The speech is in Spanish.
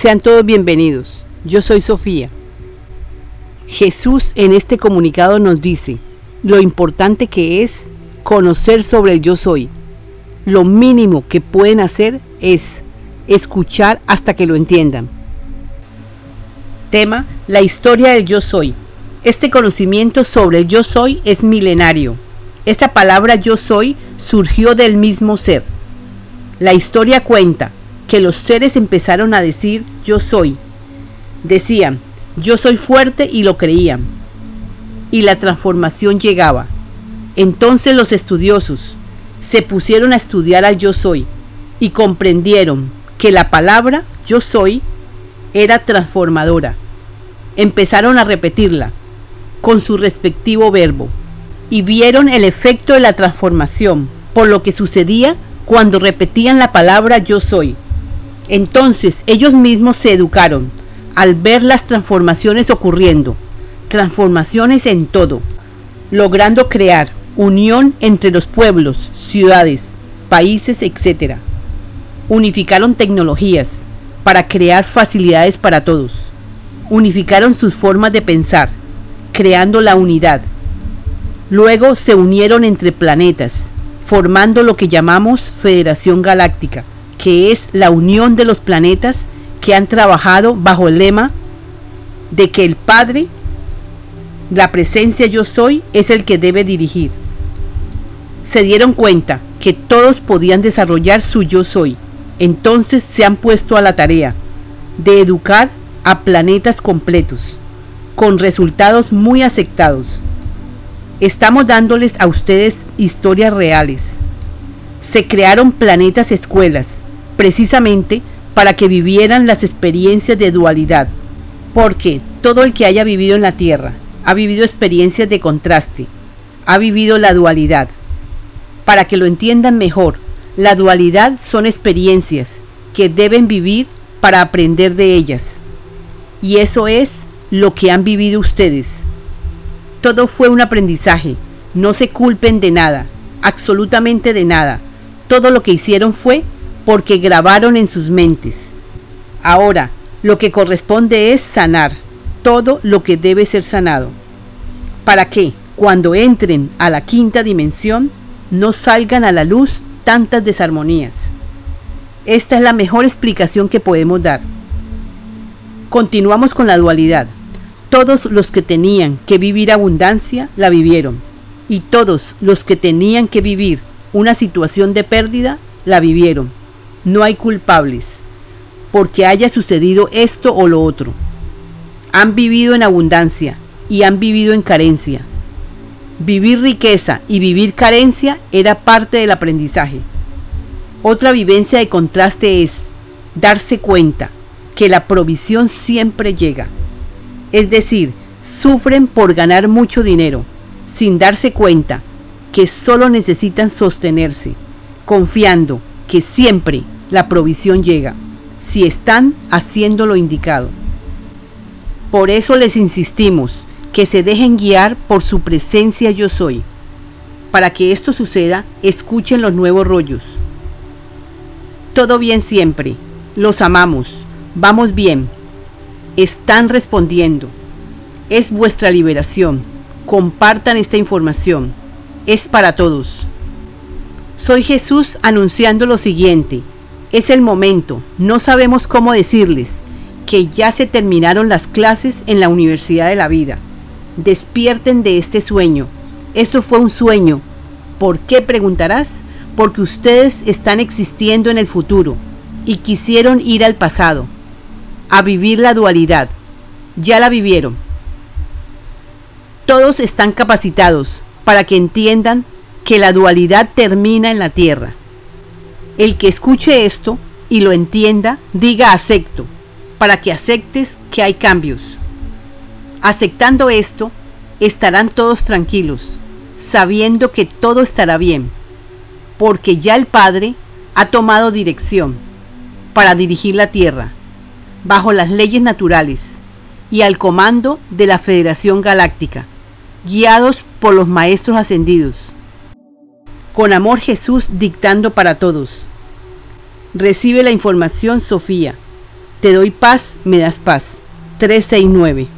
Sean todos bienvenidos. Yo soy Sofía. Jesús en este comunicado nos dice lo importante que es conocer sobre el yo soy. Lo mínimo que pueden hacer es escuchar hasta que lo entiendan. Tema, la historia del yo soy. Este conocimiento sobre el yo soy es milenario. Esta palabra yo soy surgió del mismo ser. La historia cuenta que los seres empezaron a decir yo soy. Decían, yo soy fuerte y lo creían. Y la transformación llegaba. Entonces los estudiosos se pusieron a estudiar al yo soy y comprendieron que la palabra yo soy era transformadora. Empezaron a repetirla con su respectivo verbo y vieron el efecto de la transformación por lo que sucedía cuando repetían la palabra yo soy. Entonces ellos mismos se educaron al ver las transformaciones ocurriendo, transformaciones en todo, logrando crear unión entre los pueblos, ciudades, países, etc. Unificaron tecnologías para crear facilidades para todos. Unificaron sus formas de pensar, creando la unidad. Luego se unieron entre planetas, formando lo que llamamos Federación Galáctica, que es la unión de los planetas que han trabajado bajo el lema de que el Padre, la presencia yo soy, es el que debe dirigir. Se dieron cuenta que todos podían desarrollar su yo soy, entonces se han puesto a la tarea de educar a planetas completos, con resultados muy aceptados. Estamos dándoles a ustedes historias reales. Se crearon planetas escuelas, precisamente para que vivieran las experiencias de dualidad, porque todo el que haya vivido en la Tierra ha vivido experiencias de contraste, ha vivido la dualidad. Para que lo entiendan mejor, la dualidad son experiencias que deben vivir para aprender de ellas. Y eso es lo que han vivido ustedes. Todo fue un aprendizaje. No se culpen de nada, absolutamente de nada. Todo lo que hicieron fue porque grabaron en sus mentes. Ahora, lo que corresponde es sanar todo lo que debe ser sanado, para que, cuando entren a la quinta dimensión, no salgan a la luz tantas desarmonías. Esta es la mejor explicación que podemos dar. Continuamos con la dualidad. Todos los que tenían que vivir abundancia la vivieron, y todos los que tenían que vivir una situación de pérdida la vivieron no hay culpables porque haya sucedido esto o lo otro. Han vivido en abundancia y han vivido en carencia. Vivir riqueza y vivir carencia era parte del aprendizaje. Otra vivencia de contraste es darse cuenta que la provisión siempre llega. Es decir, sufren por ganar mucho dinero, sin darse cuenta que solo necesitan sostenerse, confiando que siempre la provisión llega, si están haciendo lo indicado. Por eso les insistimos que se dejen guiar por su presencia yo soy. Para que esto suceda, escuchen los nuevos rollos. Todo bien siempre, los amamos, vamos bien, están respondiendo. Es vuestra liberación. Compartan esta información. Es para todos. Soy Jesús anunciando lo siguiente. Es el momento, no sabemos cómo decirles, que ya se terminaron las clases en la Universidad de la Vida. Despierten de este sueño. Esto fue un sueño. ¿Por qué preguntarás? Porque ustedes están existiendo en el futuro y quisieron ir al pasado, a vivir la dualidad. Ya la vivieron. Todos están capacitados para que entiendan que la dualidad termina en la tierra. El que escuche esto y lo entienda, diga acepto, para que aceptes que hay cambios. Aceptando esto, estarán todos tranquilos, sabiendo que todo estará bien, porque ya el Padre ha tomado dirección para dirigir la tierra, bajo las leyes naturales y al comando de la Federación Galáctica, guiados por los Maestros Ascendidos con amor Jesús dictando para todos. Recibe la información Sofía. Te doy paz, me das paz. 369.